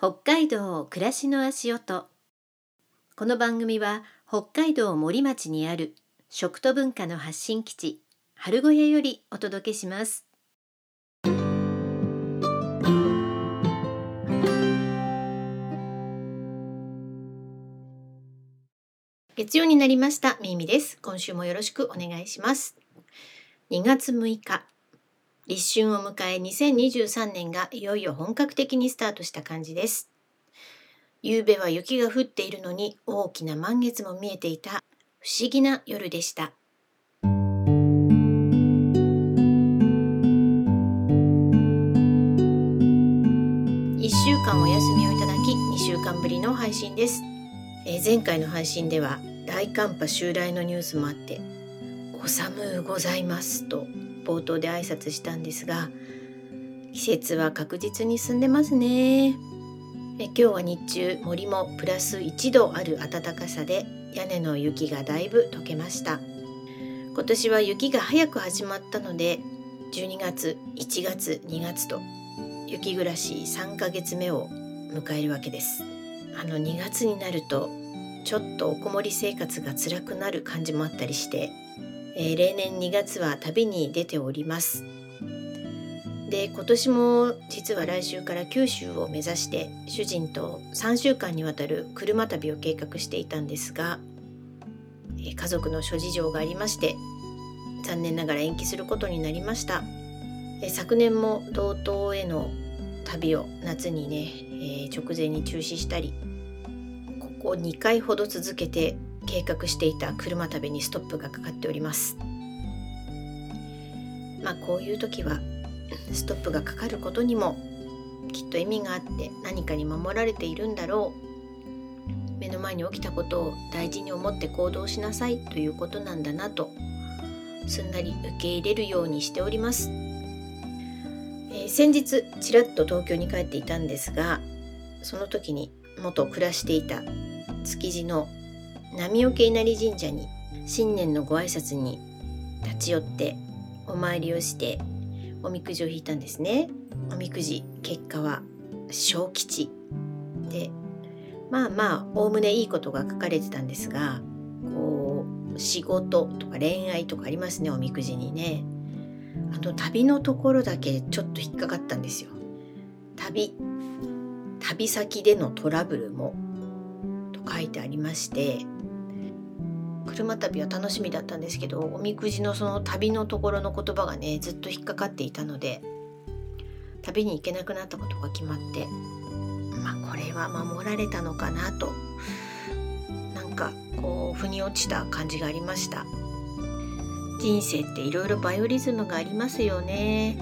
北海道暮らしの足音。この番組は北海道森町にある食と文化の発信基地春小屋よりお届けします。月曜になりました。みみです。今週もよろしくお願いします。2月6日立春を迎え2023年がいよいよ本格的にスタートした感じです。夕べは雪が降っているのに大きな満月も見えていた不思議な夜でした。1週間お休みをいただき2週間ぶりの配信です。えー、前回の配信では大寒波襲来のニュースもあって「お寒うございます」と冒頭で挨拶したんですが季節は確実に進んでますね。え今日は日中森もプラス1度ある暖かさで屋根の雪がだいぶ溶けました。今年は雪が早く始まったので12月1月2月と雪暮らし3ヶ月目を迎えるわけです。あの2月になるとちょっとおこもり生活が辛くなる感じもあったりしてえー、例年2月は旅に出ております。で今年も実は来週から九州を目指して主人と3週間にわたる車旅を計画していたんですが、えー、家族の諸事情がありまして残念ながら延期することになりました、えー、昨年も道東への旅を夏にね、え直前に中止したりここ2回ほど続けて計画していた車旅にストップがかかっております。まあこういう時はストップがかかることにもきっと意味があって何かに守られているんだろう。目の前に起きたことを大事に思って行動しなさいということなんだなとすんなり受け入れるようにしております、えー、先日ちらっと東京に帰っていたんですがその時に元暮らしていた築地の波桶稲荷神社に新年のご挨拶に立ち寄ってお参りをしておみくじを引いたんですね。おみくじ結果は小吉。でまあまあおおむねいいことが書かれてたんですがこう仕事とか恋愛とかありますねおみくじにね。あの旅のところだけちょっと引っかかったんですよ。旅旅先でのトラブルもと書いてありまして車旅は楽しみだったんですけどおみくじのその旅のところの言葉がねずっと引っかかっていたので旅に行けなくなったことが決まってまあこれは守られたのかなとなんかこう腑に落ちた感じがありました。人生っていろいろバイオリズムがありますよね、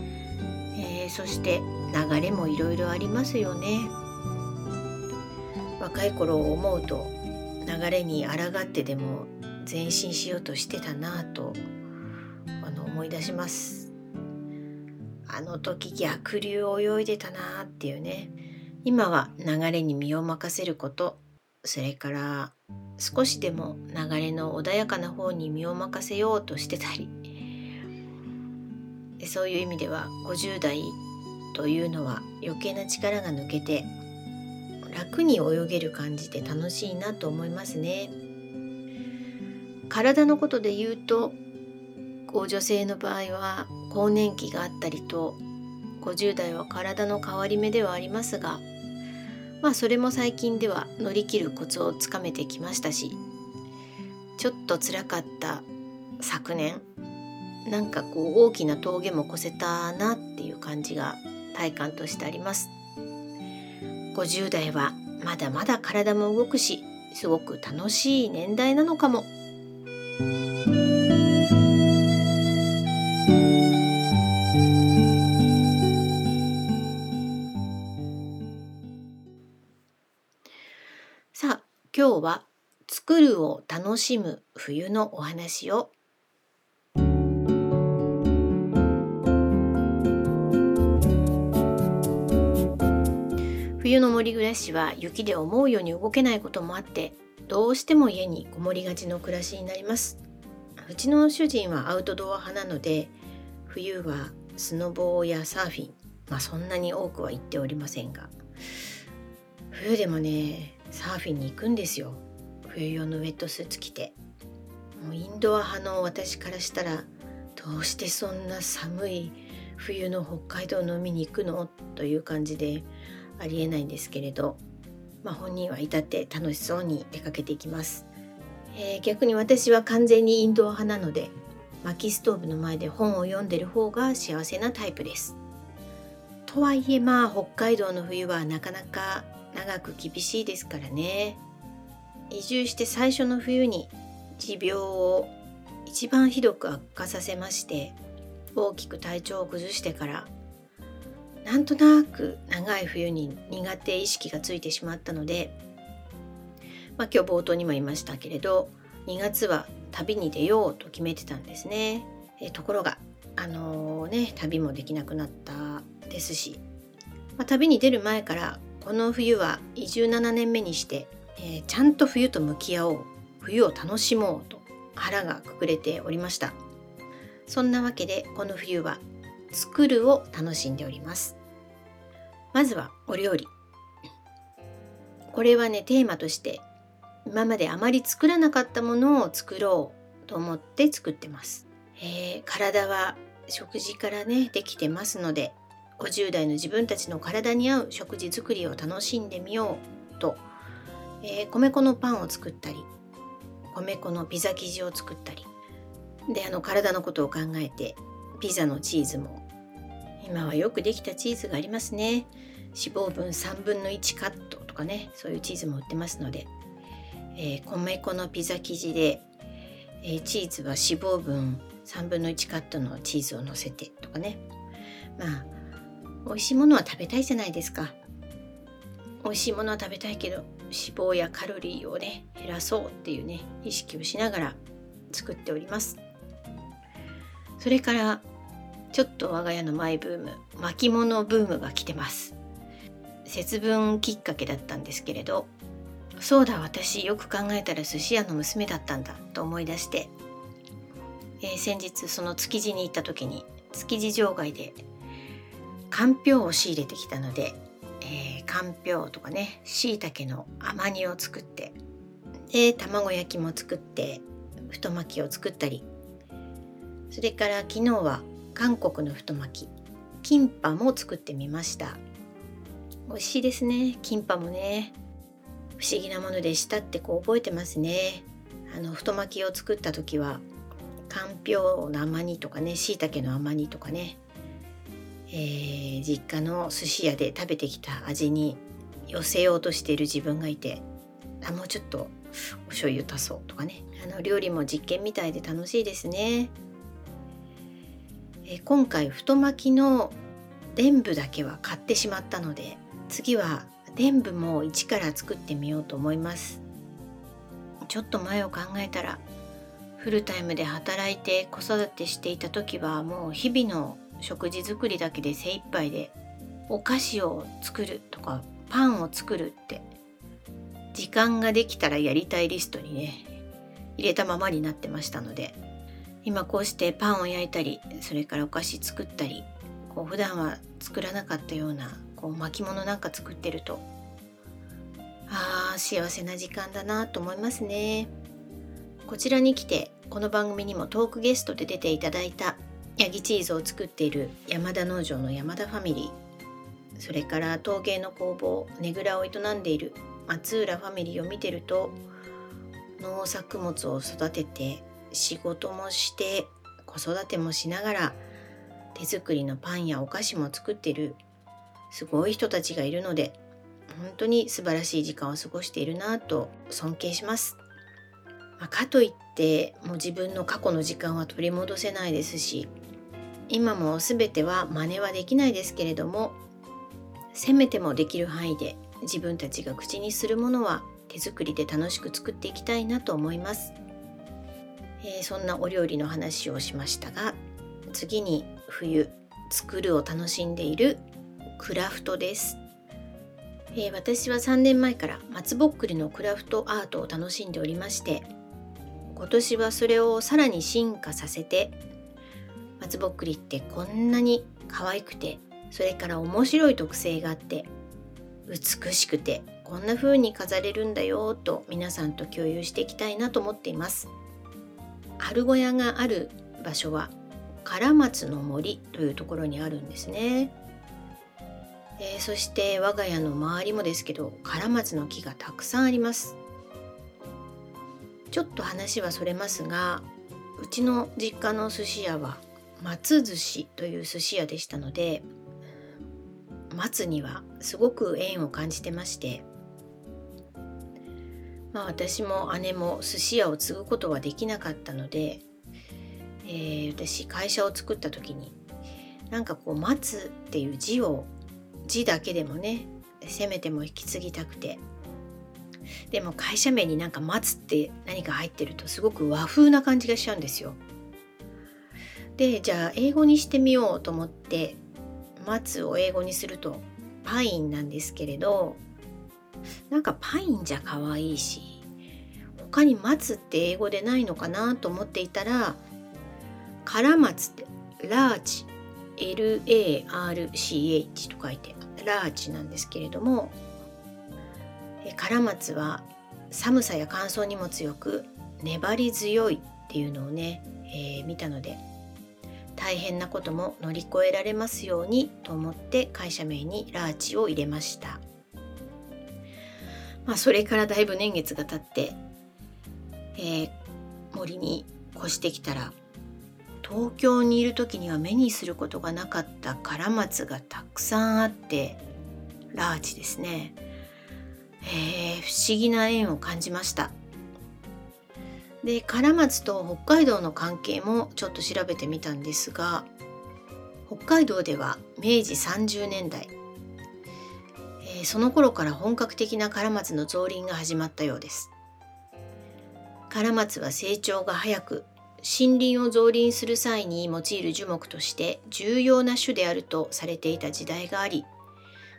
えー、そして流れもいろいろありますよね。若い頃を思うと流れに抗ってでも前進しようとしてたなぁとあの思い出します。あの時逆流を泳いでたなっていうね。今は流れに身を任せることそれから少しでも流れの穏やかな方に身を任せようとしてたり。そういう意味では50代というのは余計な力が抜けて楽に泳げる感じで楽しいなと思いますね。体のことで言うとこう女性の場合は更年期があったりと50代は体の変わり目ではありますがまあそれも最近では乗り切るコツをつかめてきましたしちょっと辛かった昨年なんかこう大きな峠も越せたなっていう感じが体感としてあります。50代はまだまだ体も動くしすごく楽しい年代なのかも。さあ今日は作るを楽しむ冬のお話を。冬の森暮らしは雪で思うように動けないこともあってどうしても家にこもりがちの暮らしになります。うちの主人はアウトドア派なので冬はスノボーやサーフィンまあそんなに多くは行っておりませんが。冬でもねサーフィンに行くんですよ。冬用のウェットスーツ着て。もうインドア派の私からしたらどうしてそんな寒い冬の北海道の海に行くの？という感じでありえないんですけれど、まあ、本人は至って楽しそうに出かけていきます、えー、逆に私は完全にインドア派なので薪ストーブの前で本を読んでる方が幸せなタイプです。とはいえまあ北海道の冬はなかなか長く厳しいですからね。移住して最初の冬に持病を一番ひどく悪化させまして大きく体調を崩してからなんとなく長い冬に苦手意識がついてしまったので、まあ、今日冒頭にも言いましたけれど2月は旅に出ようと決めてたんですね。えところがあのー、ね旅もできなくなったですし、まあ、旅に出る前からこの冬は移住7年目にして、えー、ちゃんと冬と向き合おう冬を楽しもうと腹がくくれておりましたそんなわけでこの冬は作るを楽しんでおりますまずはお料理。これはねテーマとして今まであまり作らなかったものを作ろうと思って作ってます、えー、体は食事からねできてますので50代の自分たちの体に合う食事作りを楽しんでみようと、えー、米粉のパンを作ったり米粉のピザ生地を作ったり。であの体のことを考えてピザのチーズも今はよくできたチーズがありますね。脂肪分3分の1カットとかねそういうチーズも売ってますので、えー、米粉のピザ生地で、えー、チーズは脂肪分3分の1カットのチーズをのせてとかね。まあ美味しいものは食べたいじゃないですか。美味しいものは食べたいけど脂肪やカロリーをね減らそうっていうね意識をしながら作っております。それからちょっと我が家のマイブーム巻物ブームが来てます。節分きっかけだったんですけれどそうだ私よく考えたら寿司屋の娘だったんだと思い出して、えー、先日その築地に行った時に築地場外でかんぴょうを仕入れてきたので、えー、かんぴょうとかねしいたけの甘煮を作ってで卵焼きも作って太巻きを作ったりそれから昨日は韓国の太巻き。キンパも作ってみました。美味しいですね。キンパもね。不思議なものでしたってこう覚えてますね。あの太巻きを作った時はかんぴょうの甘煮とかねしいたけの甘煮とかね。えー、実家の寿司屋で食べてきた味に寄せようとしている自分がいてあもうちょっとお醤油足そうとかね。あの料理も実験みたいで楽しいですね、え、今回太巻きの伝部だけは買ってしまったので次は伝部も一から作ってみようと思います。ちょっと前を考えたらフルタイムで働いて子育てしていた時はもう日々の食事作りだけで精一杯でお菓子を作るとかパンを作るって時間ができたらやりたいリストにね入れたままになってましたので今こうしてパンを焼いたりそれからお菓子作ったりこう普段は作らなかったようなこう巻物なんか作ってるとあー幸せな時間だなと思いますね。こちらに来てこの番組にもトークゲストで出ていただいたヤギチーズを作っている山田農場の山田ファミリーそれから陶芸の工房ねぐらを営んでいる松浦ファミリーを見てると農作物を育てて仕事もして子育てもしながら手作りのパンやお菓子も作ってるすごい人たちがいるので本当に素晴らしい時間を過ごしているなと尊敬します。まあ、かといってもう自分の過去の時間は取り戻せないですし今も全ては真似はできないですけれどもせめてもできる範囲で自分たちが口にするものは手作りで楽しく作っていきたいなと思います、えー、そんなお料理の話をしましたが次に冬作るを楽しんでいるクラフトです、えー、私は3年前から松ぼっくりのクラフトアートを楽しんでおりまして今年はそれをさらに進化させて松ぼっくりってこんなに可愛くてそれから面白い特性があって美しくてこんな風に飾れるんだよと皆さんと共有していきたいなと思っています。春小屋がある場所は唐松の森というところにあるんですね、えー、そして我が家の周りもですけど唐松の木がたくさんあります。ちょっと話はそれますがうちの実家の寿司屋は松寿司という寿司屋でしたので松にはすごく縁を感じてましてまあ私も姉も寿司屋を継ぐことはできなかったので、えー、私会社を作った時になんかこう「待つ」っていう字を字だけでもねせめても引き継ぎたくてでも会社名になんか「待つ」って何か入ってるとすごく和風な感じがしちゃうんですよ。でじゃあ英語にしてみようと思って「待つ」を英語にするとパインなんですけれどなんかパインじゃ可愛いし他に待つって英語でないのかなと思っていたらカラマツってラーチ LARCH と書いてラーチなんですけれどもカラマツは寒さや乾燥にも強く粘り強いっていうのをね、えー、見たので大変なことも乗り越えられますようにと思って会社名にラーチを入れました。まあ、それからだいぶ年月が経って、えー、森に越してきたら東京にいる時には目にすることがなかったカラマツがたくさんあってラーチですね、えー、不思議な縁を感じました。でカラマツと北海道の関係もちょっと調べてみたんですが北海道では明治30年代、その頃から本格的なカラマツの造林が始まったようです。カラマツは成長が早く森林を造林する際に用いる樹木として重要な種であるとされていた時代があり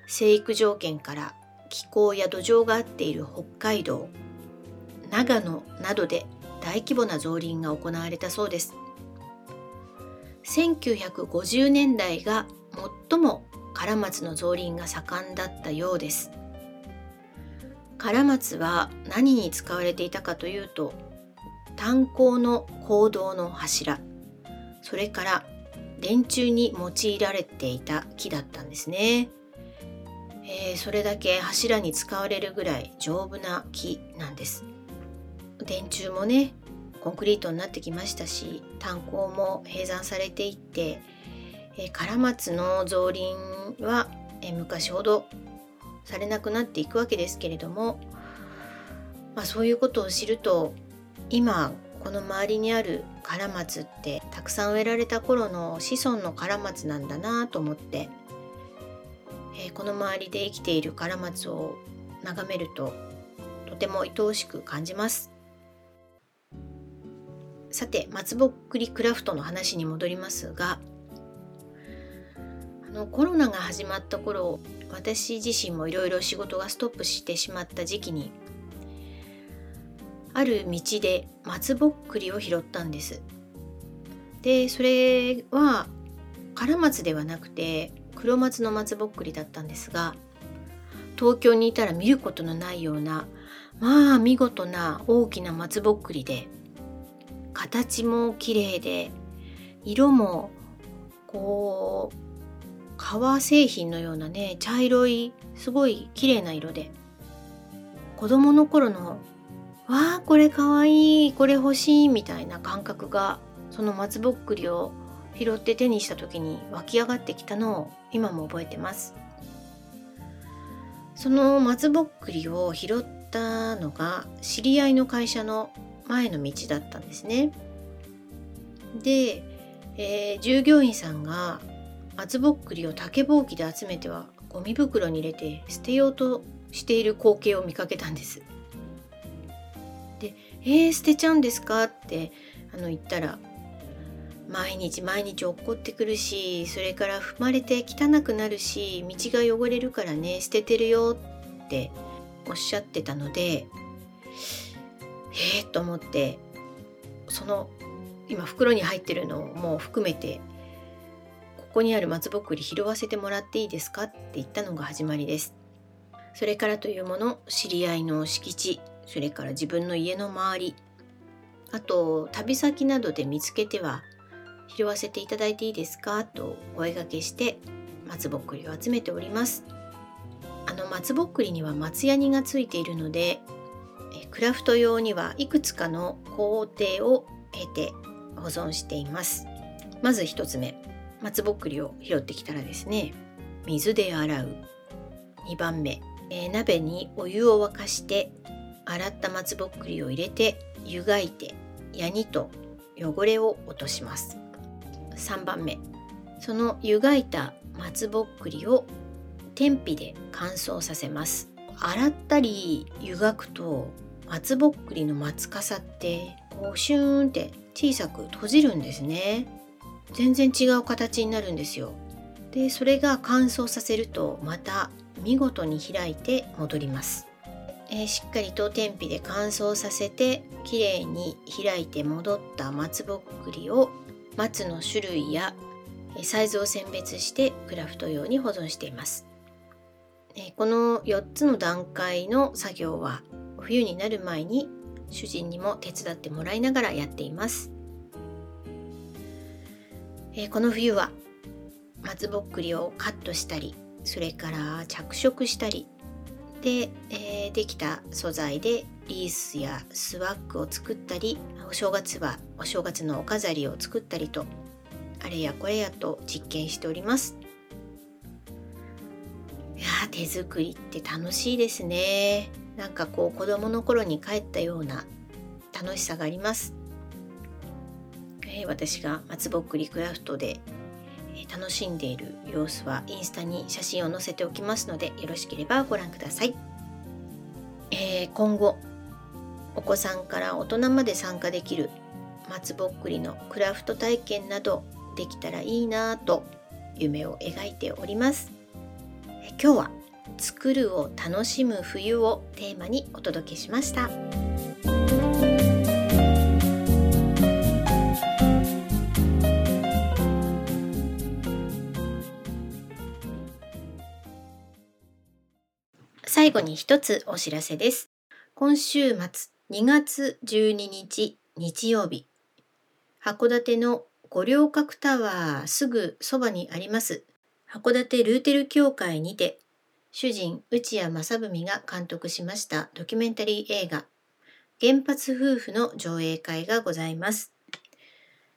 生育条件から気候や土壌が合っている北海道長野などで大規模な造林が行われたそうです1950年代が最も唐松の造林が盛んだったようです。唐松は何に使われていたかというと炭鉱の坑道の柱それから電柱に用いられていた木だったんですね、えー、それだけ柱に使われるぐらい丈夫な木なんです。電柱もねコンクリートになってきましたし炭鉱も閉山されていってえ唐松の造林は、え昔ほどされなくなっていくわけですけれども、まあ、そういうことを知ると今この周りにあるカラマツってたくさん植えられた頃の子孫のカラマツなんだなと思って、えー、この周りで生きているカラマツを眺めるととても愛おしく感じます。さて松ぼっくりクラフトの話に戻りますがのコロナが始まった頃私自身もいろいろ仕事がストップしてしまった時期にある道で松ぼっくりを拾ったんです。でそれは唐松ではなくて黒松の松ぼっくりだったんですが東京にいたら見ることのないようなまあ見事な大きな松ぼっくりで形も綺麗で色もこう革製品のようなね茶色いすごい綺麗な色で。子供の頃の「わあこれかわいいこれ欲しい」みたいな感覚がその松ぼっくりを拾って手にした時に湧き上がってきたのを今も覚えてます。その松ぼっくりを拾ったのが知り合いの会社の前の道だったんですね。で、えー、従業員さんが松ぼっくりを竹ぼうきで集めてはゴミ袋に入れて捨てようとしている光景を見かけたんです。で「えー、捨てちゃうんですか?」ってあの言ったら「毎日毎日落っこってくるしそれから踏まれて汚くなるし道が汚れるからね捨ててるよ」っておっしゃってたのでえー、と思ってその今袋に入ってるのも含めてここにある松ぼっくり拾わせてもらっていいですかって言ったのが始まりです。それからというもの知り合いの敷地それから自分の家の周りあと旅先などで見つけては拾わせていただいていいですかとお声がけして松ぼっくりを集めております。あの松ぼっくりには松ヤニがついているのでクラフト用にはいくつかの工程を経て保存しています。まず1つ目。松ぼっくりを拾ってきたらですね水で洗う。2番目、えー、鍋にお湯を沸かして洗った松ぼっくりを入れて湯がいてヤニと汚れを落とします。3番目その湯がいた松ぼっくりを天日で乾燥させます。洗ったり湯がくと松ぼっくりの松かさってこうシューンって小さく閉じるんですね。全然違う形になるんですよ。でそれが乾燥させるとまた見事に開いて戻ります、えー、しっかりと天日で乾燥させてきれいに開いて戻った松ぼっくりを松の種類やサイズを選別してクラフト用に保存しています。えこの4つの段階の作業は冬になる前に主人にも手伝ってもらいながらやっています。えこの冬は松ぼっくりをカットしたりそれから着色したりで、えー、できた素材でリースやスワッグを作ったりお正月はお正月のお飾りを作ったりとあれやこれやと実験しております。いや手作りって楽しいですね。なんかこう子供の頃に帰ったような楽しさがあります、え、私が松ぼっくりクラフトで楽しんでいる様子はインスタに写真を載せておきますのでよろしければご覧ください、えー、今後お子さんから大人まで参加できる松ぼっくりのクラフト体験などできたらいいなと夢を描いております今日は作るを楽しむ冬をテーマにお届けしました。最後に一つお知らせです。今週末2月12日日曜日、函館の五稜郭タワーすぐそばにあります函館ルーテル協会にて主人内谷正文が監督しましたドキュメンタリー映画原発夫婦の上映会がございます。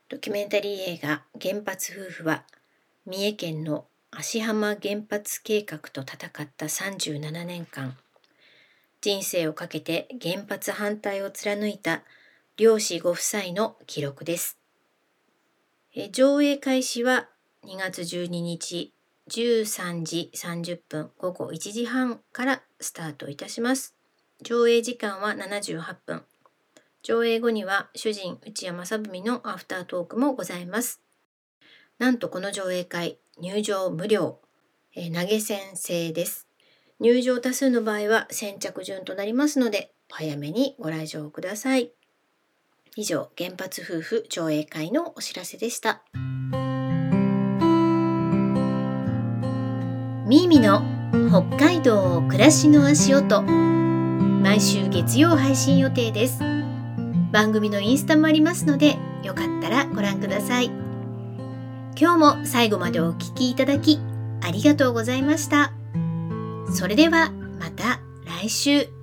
ドキュメンタリー映画原発夫婦は三重県の芦浜原発計画と戦った37年間人生をかけて原発反対を貫いた漁師ご夫妻の記録です。上映開始は2月12日13時30分午後1時半からスタートいたします。上映時間は78分。上映後には主人内山正文のアフタートークもございます。なんとこの上映会入場無料、えー、投げ銭制です。入場多数の場合は先着順となりますので、早めにご来場ください。以上、原発夫婦上映会のお知らせでした。ミーミの北海道暮らしの足音毎週月曜配信予定です番組のインスタもありますのでよかったらご覧ください今日も最後までお聴きいただきありがとうございました。それではまた来週。